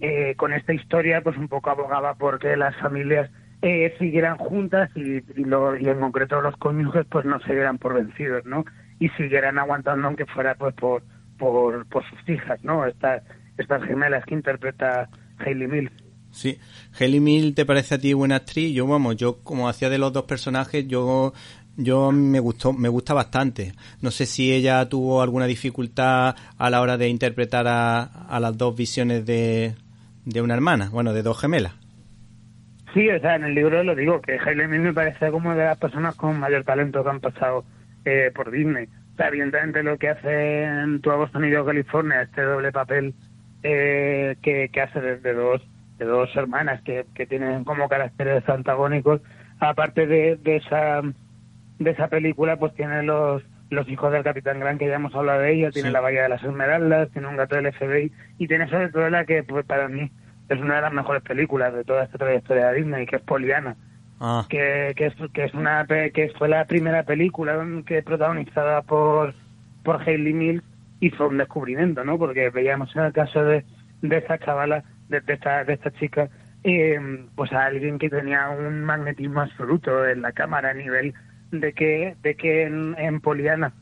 eh, con esta historia pues un poco abogaba porque las familias eh, siguieran juntas y, y, lo- y en concreto los cónyuges pues no se dieran por vencidos no y siguieran aguantando aunque fuera pues por por, por sus hijas no estas estas gemelas que interpreta Hayley Mills Sí. Hayley Mill, ¿te parece a ti buena actriz? Yo, vamos, yo como hacía de los dos personajes, yo yo me gustó me gusta bastante. No sé si ella tuvo alguna dificultad a la hora de interpretar a, a las dos visiones de, de una hermana, bueno, de dos gemelas. Sí, o sea, en el libro lo digo, que Hailey Mills me parece como de las personas con mayor talento que han pasado eh, por Disney. O sea, evidentemente lo que hace en Tu Boston y yo California, este doble papel eh, que, que hace de, de dos de dos hermanas que, que tienen como caracteres antagónicos, aparte de, de esa de esa película, pues tiene los los hijos del Capitán Gran, que ya hemos hablado de ella, tiene la Bahía de las Esmeraldas, tiene un gato del FBI, y tiene sobre todo la que pues, para mí es una de las mejores películas de toda esta trayectoria de Disney, que es Poliana, Ah, que, que, es, que es una que fue la primera película que protagonizada por por Hayley Mills y fue un descubrimiento, ¿no? Porque veíamos en el caso de, de esta chavala, de, de esta de esta chica, eh, pues a alguien que tenía un magnetismo absoluto en la cámara a nivel de que de que en, en Poliana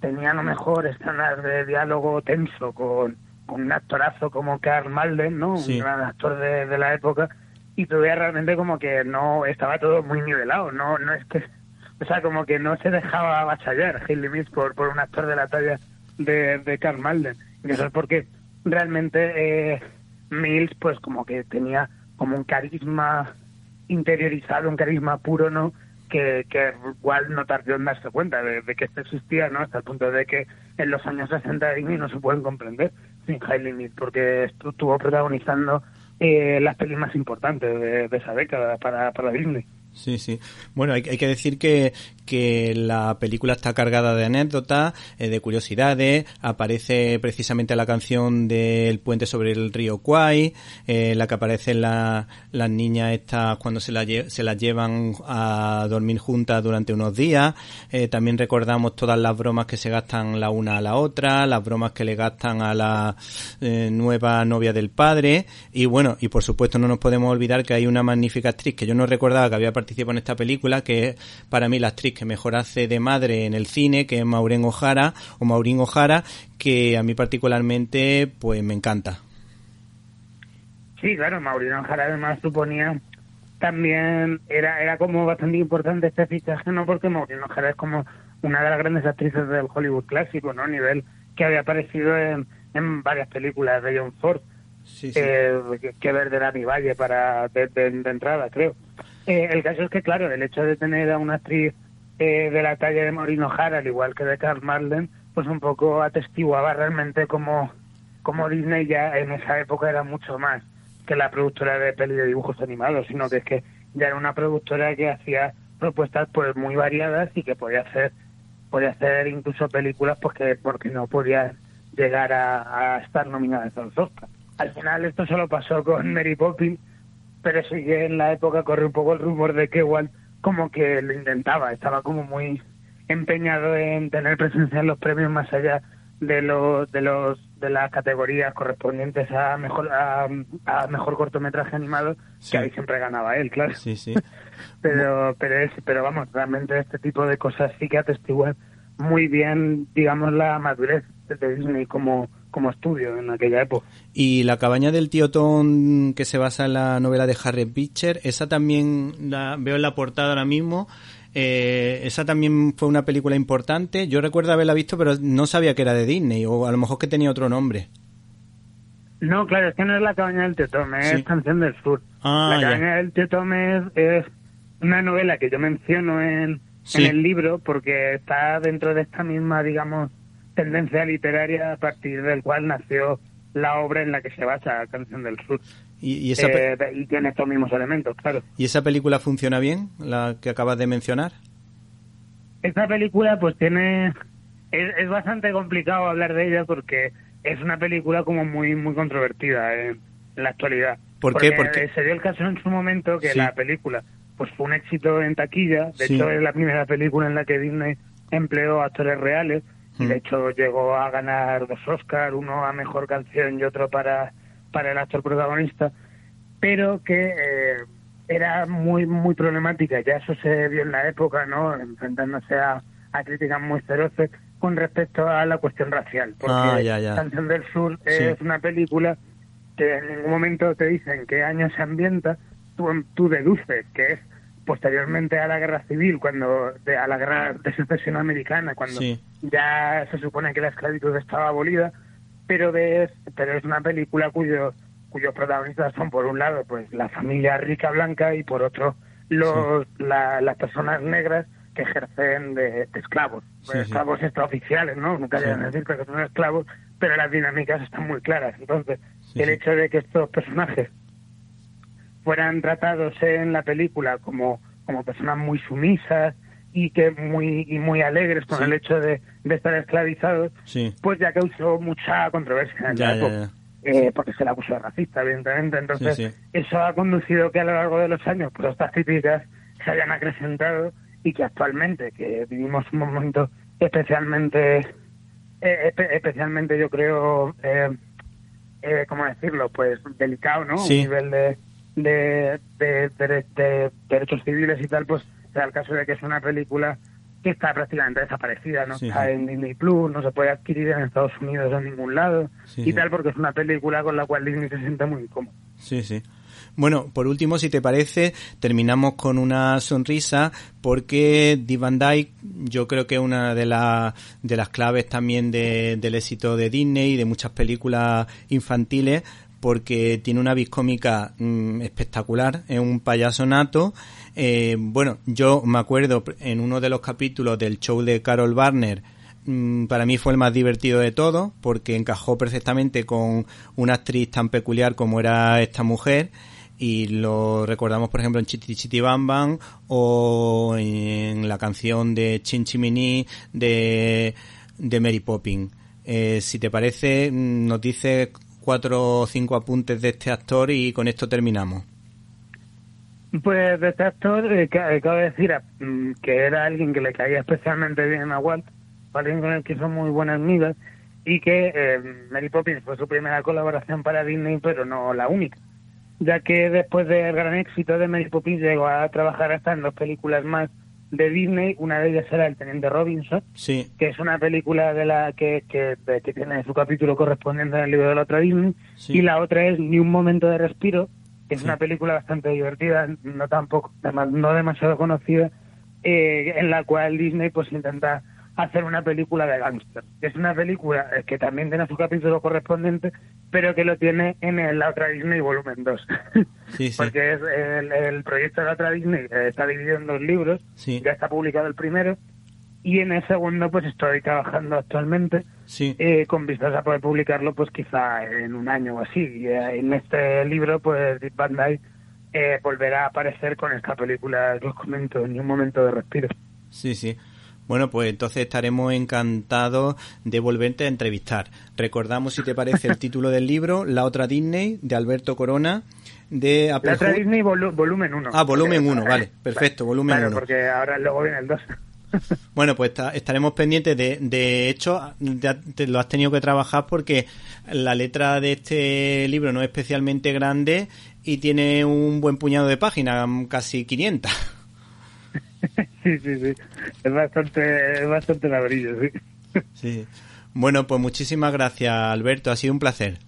tenía a lo mejor escenas de diálogo tenso con, con un actorazo como Karl Malden, ¿no? Sí. Un gran actor de, de la época y veías realmente como que no estaba todo muy nivelado, no no es que o sea, como que no se dejaba avasallar Hayley Mills por, por un actor de la talla de, de Karl Malden. Y eso es porque realmente eh, Mills, pues como que tenía como un carisma interiorizado, un carisma puro, ¿no? Que, que igual no tardó en darse cuenta de, de que esto existía, ¿no? Hasta el punto de que en los años 60 Disney no se pueden comprender sin Hayley Mills, porque estu- estuvo protagonizando eh, las pelis más importantes de, de esa década para, para Disney. Sí, sí. Bueno, hay, hay que decir que, que la película está cargada de anécdotas, eh, de curiosidades. Aparece precisamente la canción del puente sobre el río Kwai, eh, la que aparecen la- las niñas estas cuando se, la se las llevan a dormir juntas durante unos días. Eh, también recordamos todas las bromas que se gastan la una a la otra, las bromas que le gastan a la nueva novia del padre. Y bueno, y por supuesto no nos podemos olvidar que hay una magnífica actriz que yo no recordaba que había participado en esta película, que es para mí la actriz que mejor hace de madre en el cine, que es Maureen O'Hara, o Maureen O'Hara, que a mí particularmente pues me encanta. Sí, claro, Maureen O'Hara además suponía también era era como bastante importante este fichaje, no porque Maureen O'Hara es como una de las grandes actrices del Hollywood clásico, ¿no? A nivel que había aparecido en, en varias películas de John Ford. Sí, eh, que, que ver de Dani Valle para de, de- de entrada, creo. Eh, el caso es que, claro, el hecho de tener a una actriz eh, de la talla de Maureen O'Hara, al igual que de Carl Marlen, pues un poco atestiguaba realmente como, como Disney ya en esa época era mucho más que la productora de peli de dibujos animados, sino que es que ya era una productora que hacía propuestas pues muy variadas y que podía hacer podía hacer incluso películas pues que porque no podía llegar a, a estar nominadas a los Oscars. Al final esto solo pasó con Mary Poppins, pero sí que en la época corre un poco el rumor de que igual como que lo intentaba, estaba como muy empeñado en tener presencia en los premios más allá de los de los de las categorías correspondientes a mejor a, a mejor cortometraje animado Sí. que ahí siempre ganaba él claro Sí, sí. pero pero es pero vamos realmente este tipo de cosas sí que atestiguan muy bien digamos la madurez de Disney como como estudio en aquella época Y la cabaña del tío Tom, que se basa en la novela de Harry Beecher, esa también la veo en la portada ahora mismo. Eh, esa también fue una película importante. Yo recuerdo haberla visto, pero no sabía que era de Disney, o a lo mejor que tenía otro nombre. No, claro, es que no es la cabaña del tío Tom, es Sí. Canción del Sur. Ah, la ya. cabaña del tío Tom es, es una novela que yo menciono en, Sí. en el libro porque está dentro de esta misma, digamos, tendencia literaria a partir del cual nació la obra en la que se basa Canción del Sur. Y, y esa, pe- Eh, y tiene estos mismos elementos, claro. ¿Y esa película funciona bien, la que acabas de mencionar? Esta película pues tiene... Es, es bastante complicado hablar de ella porque es una película como muy muy controvertida en, en la actualidad. ¿Por qué? Porque se dio el caso en su momento que la película pues fue un éxito en taquilla. De hecho, es la primera película en la que Disney empleó actores reales. De mm. hecho, llegó a ganar dos Oscars, uno a mejor canción y otro para, para el actor protagonista. Pero que eh, era muy muy problemática. Ya eso se vio en la época, ¿no? Enfrentándose a, a críticas muy feroces con respecto a la cuestión racial. Porque ah, Canción del Sur es una película que en ningún momento te dicen qué año se ambienta, tú, tú deduces que es posteriormente a la guerra civil, cuando de, a la guerra de secesión americana, cuando ya se supone que la esclavitud estaba abolida, pero de, pero es una película cuyo cuyos protagonistas son por un lado pues la familia rica blanca y por otro los las personas negras que ejercen de, esclavos, pues, esclavos extraoficiales, ¿no? Nunca llegan a decir que son esclavos, pero las dinámicas están muy claras. Entonces, el hecho de que estos personajes fueran tratados en la película como, como personas muy sumisas y que muy y muy alegres con el hecho de, estar esclavizados, pues ya causó mucha controversia en la época. Eh, porque se le acusó de racista, evidentemente. Entonces, eso ha conducido que a lo largo de los años, pues estas críticas se hayan acrecentado y que actualmente, que vivimos un momento especialmente, eh, especialmente yo creo, eh, eh, ¿cómo decirlo? Pues delicado, ¿no? A nivel de, de, de, derechos civiles y tal, pues sea el caso de que es una película que está prácticamente desaparecida, no está en Disney Plus, no se puede adquirir en Estados Unidos en ningún lado y tal, porque es una película con la cual Disney se siente muy incómodo. Sí, sí. Bueno, por último, si te parece, terminamos con una sonrisa porque Dick Van Dyke yo creo que es una de, de las claves también del éxito de Disney y de muchas películas infantiles porque tiene una vis cómica mm, espectacular, es un payaso nato. Eh, bueno, yo me acuerdo en uno de los capítulos del show de Carol Barner, mm, para mí fue el más divertido de todo, porque encajó perfectamente con una actriz tan peculiar como era esta mujer y lo recordamos por ejemplo en Chiti Chiti Bam Bam o en la canción de Chin Chimini de, de Mary Poppins. Eh, si te parece, mm, nos dice cuatro o cinco apuntes de este actor y con esto terminamos. Pues de este actor, eh, eh cabe decir mm, que era alguien que le caía especialmente bien a Walt, alguien con el que son muy buenas amigas, y que eh, Mary Poppins fue su primera colaboración para Disney, pero no la única ya que después del gran éxito de Mary Poppins llegó a trabajar hasta en dos películas más de Disney, una de ellas era El Teniente Robinson, que es una película de la que, que, tiene su capítulo correspondiente al libro de la otra Disney, y la otra es Ni un momento de respiro, que es una película bastante divertida, no tampoco, no demasiado conocida, eh, en la cual Disney pues intenta hacer una película de gángster. Es una película eh, que también tiene su capítulo correspondiente, pero que lo tiene en la otra Disney volumen 2. Porque es el, proyecto de la otra Disney eh, está dividido en dos libros, ya está publicado el primero, y en el segundo pues estoy trabajando actualmente eh, con vistas a poder publicarlo pues quizá en un año o así. Y en este libro pues Dick Van Dyke volverá a aparecer con esta película que os comento, en un momento de respiro. Sí, sí. Bueno, pues entonces estaremos encantados de volverte a entrevistar. Recordamos, si te parece, el título del libro, La otra Disney, de Alberto Corona, de Apple La otra Disney volumen 1. Ah, volumen 1, vale, perfecto, volumen 1. porque ahora luego viene el 2. Bueno, pues estaremos pendientes de, de hecho, te lo has tenido que trabajar porque la letra de este libro no es especialmente grande y tiene un buen puñado de páginas, casi 500. sí, sí, sí. Es bastante, es bastante labrillo, sí. Sí. Bueno, pues muchísimas gracias, Alberto. Ha sido un placer.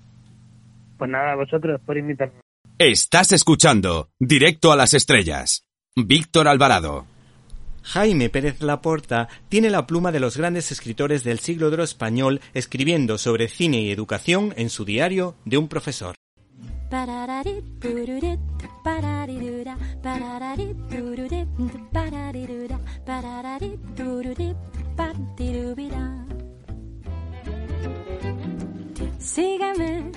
Pues nada, vosotros por invitarme. Estás escuchando Directo a las Estrellas. Víctor Alvarado. Jaime Pérez Laporta tiene la pluma de los grandes escritores del siglo de oro español escribiendo sobre cine y educación en su diario de un profesor. Sígueme,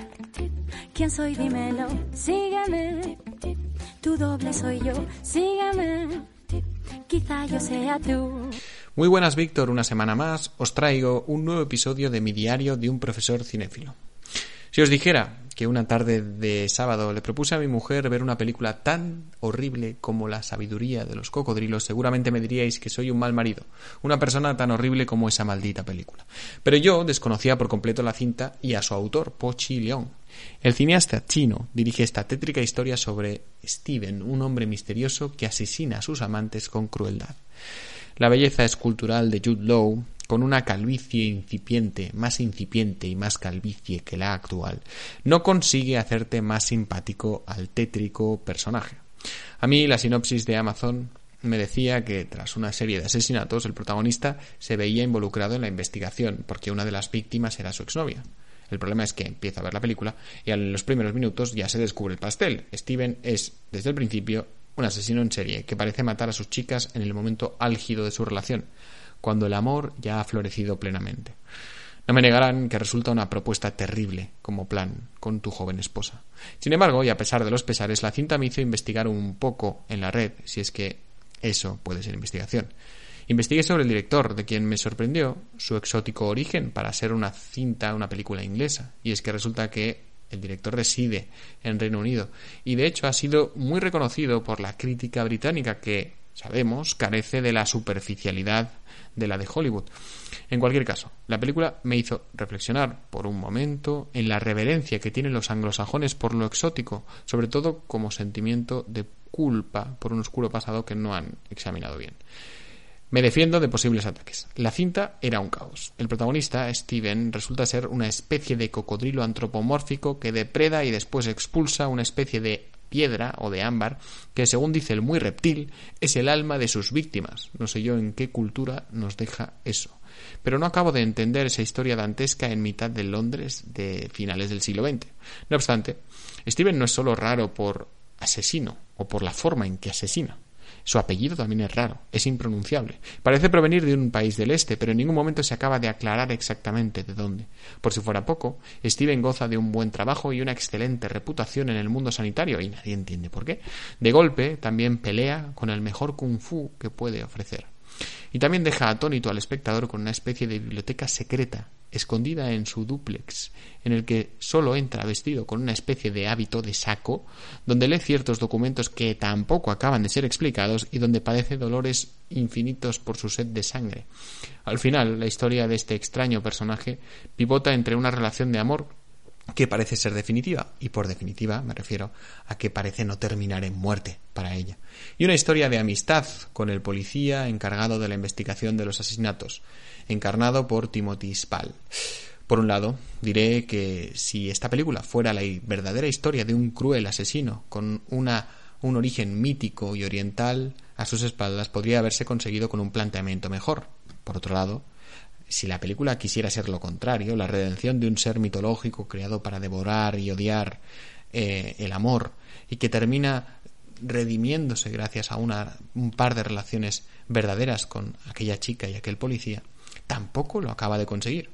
¿quién soy? Dímelo, sígueme, tu doble soy yo, sígueme, quizá yo sea tú. Muy buenas, Víctor, una semana más os traigo un nuevo episodio de mi diario de un profesor cinéfilo. Si os dijera que una tarde de sábado le propuse a mi mujer ver una película tan horrible como La sabiduría de los cocodrilos, seguramente me diríais que soy un mal marido, una persona tan horrible como esa maldita película. Pero yo desconocía por completo la cinta y a su autor, Pochi León. El cineasta chino dirige esta tétrica historia sobre Steven, un hombre misterioso que asesina a sus amantes con crueldad. La belleza escultural de Jude Law con una calvicie incipiente, más incipiente y más calvicie que la actual, no consigue hacerte más simpático al tétrico personaje. A mí la sinopsis de Amazon me decía que tras una serie de asesinatos el protagonista se veía involucrado en la investigación porque una de las víctimas era su exnovia. El problema es que empieza a ver la película y en los primeros minutos ya se descubre el pastel. Steven es, desde el principio, un asesino en serie que parece matar a sus chicas en el momento álgido de su relación cuando el amor ya ha florecido plenamente. No me negarán que resulta una propuesta terrible como plan con tu joven esposa. Sin embargo, y a pesar de los pesares, la cinta me hizo investigar un poco en la red, si es que eso puede ser investigación. Investigué sobre el director, de quien me sorprendió su exótico origen para ser una cinta, una película inglesa, y es que resulta que el director reside en Reino Unido y de hecho ha sido muy reconocido por la crítica británica que, sabemos, carece de la superficialidad de la de Hollywood. En cualquier caso, la película me hizo reflexionar por un momento en la reverencia que tienen los anglosajones por lo exótico, sobre todo como sentimiento de culpa por un oscuro pasado que no han examinado bien. Me defiendo de posibles ataques. La cinta era un caos. El protagonista, Steven, resulta ser una especie de cocodrilo antropomórfico que depreda y después expulsa una especie de piedra o de ámbar, que según dice el muy reptil, es el alma de sus víctimas. No sé yo en qué cultura nos deja eso. Pero no acabo de entender esa historia dantesca en mitad de Londres de finales del siglo XX. No obstante, Steven no es solo raro por asesino o por la forma en que asesina. Su apellido también es raro, es impronunciable. Parece provenir de un país del este, pero en ningún momento se acaba de aclarar exactamente de dónde. Por si fuera poco, Steven goza de un buen trabajo y una excelente reputación en el mundo sanitario, y nadie entiende por qué. De golpe, también pelea con el mejor kung fu que puede ofrecer. Y también deja atónito al espectador con una especie de biblioteca secreta escondida en su dúplex, en el que solo entra vestido con una especie de hábito de saco, donde lee ciertos documentos que tampoco acaban de ser explicados y donde padece dolores infinitos por su sed de sangre. Al final, la historia de este extraño personaje pivota entre una relación de amor que parece ser definitiva, y por definitiva me refiero a que parece no terminar en muerte para ella, y una historia de amistad con el policía encargado de la investigación de los asesinatos, encarnado por Timothy Spall. Por un lado, diré que si esta película fuera la verdadera historia de un cruel asesino con una, un origen mítico y oriental a sus espaldas, podría haberse conseguido con un planteamiento mejor. Por otro lado, si la película quisiera ser lo contrario, la redención de un ser mitológico creado para devorar y odiar eh, el amor y que termina redimiéndose gracias a una, un par de relaciones verdaderas con aquella chica y aquel policía, tampoco lo acaba de conseguir.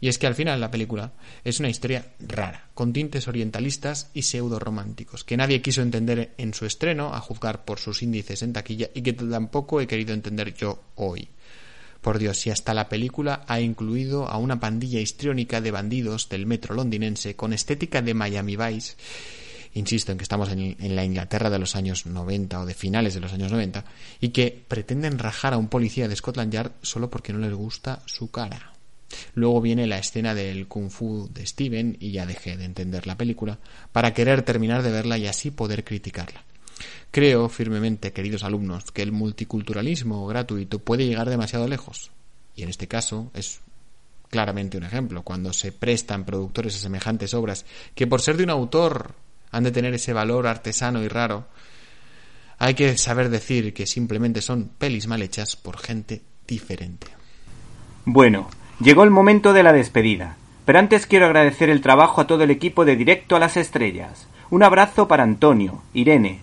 Y es que al final la película es una historia rara, con tintes orientalistas y pseudo románticos, que nadie quiso entender en su estreno, a juzgar por sus índices en taquilla, y que tampoco he querido entender yo hoy. Por Dios, si hasta la película ha incluido a una pandilla histriónica de bandidos del metro londinense con estética de Miami Vice, insisto en que estamos en, en, la Inglaterra de los años 90 o de finales de los años 90, y que pretenden rajar a un policía de Scotland Yard solo porque no les gusta su cara. Luego viene la escena del kung fu de Steven y ya dejé de entender la película para querer terminar de verla y así poder criticarla. Creo firmemente, queridos alumnos, que el multiculturalismo gratuito puede llegar demasiado lejos. Y en este caso es claramente un ejemplo, cuando se prestan productores a semejantes obras que por ser de un autor han de tener ese valor artesano y raro, hay que saber decir que simplemente son pelis mal hechas por gente diferente. Bueno, llegó el momento de la despedida, pero antes quiero agradecer el trabajo a todo el equipo de Directo a las Estrellas. Un abrazo para Antonio, Irene,